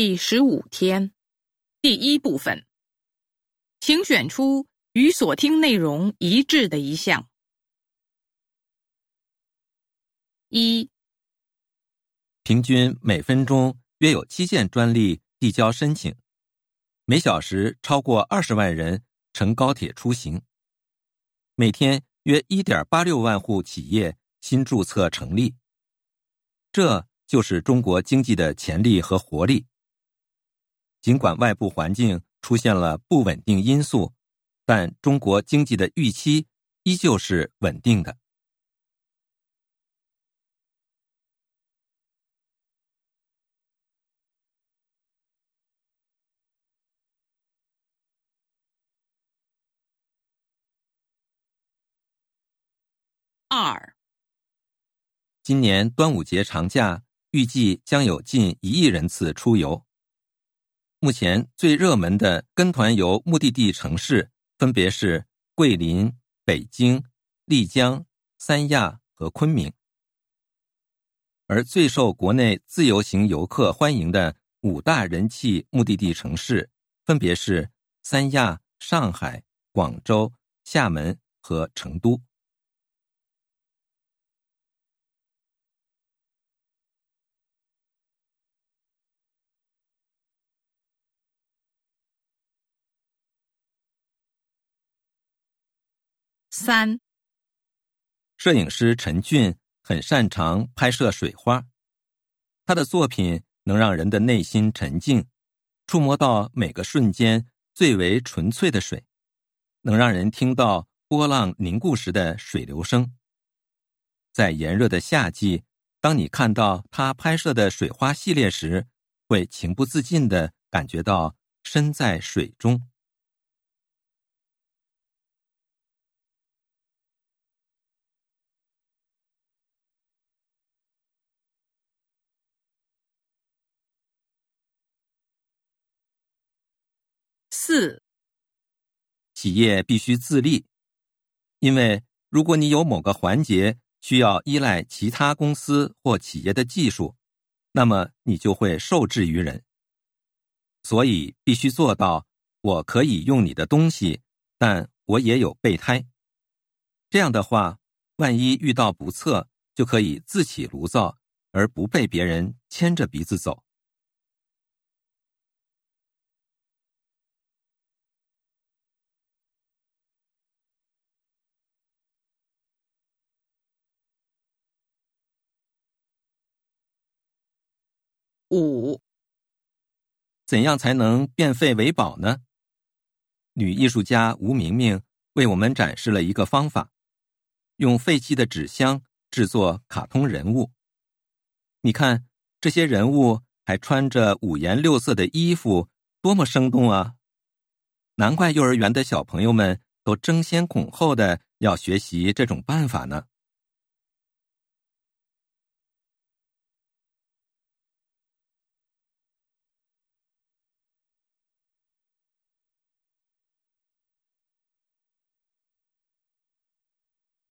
第十五天，第一部分，请选出与所听内容一致的一项。一，平均每分钟约有七件专利递交申请，每小时超过二十万人乘高铁出行，每天约一点八六万户企业新注册成立。这就是中国经济的潜力和活力。尽管外部环境出现了不稳定因素，但中国经济的预期依旧是稳定的。二，今年端午节长假预计将有近一亿人次出游。目前最热门的跟团游目的地城市分别是桂林、北京、丽江、三亚和昆明，而最受国内自由行游客欢迎的五大人气目的地城市分别是三亚、上海、广州、厦门和成都。三，摄影师陈俊很擅长拍摄水花，他的作品能让人的内心沉静，触摸到每个瞬间最为纯粹的水，能让人听到波浪凝固时的水流声。在炎热的夏季，当你看到他拍摄的水花系列时，会情不自禁的感觉到身在水中。四，企业必须自立，因为如果你有某个环节需要依赖其他公司或企业的技术，那么你就会受制于人。所以必须做到，我可以用你的东西，但我也有备胎。这样的话，万一遇到不测，就可以自起炉灶，而不被别人牵着鼻子走。五，怎样才能变废为宝呢？女艺术家吴明明为我们展示了一个方法：用废弃的纸箱制作卡通人物。你看，这些人物还穿着五颜六色的衣服，多么生动啊！难怪幼儿园的小朋友们都争先恐后的要学习这种办法呢。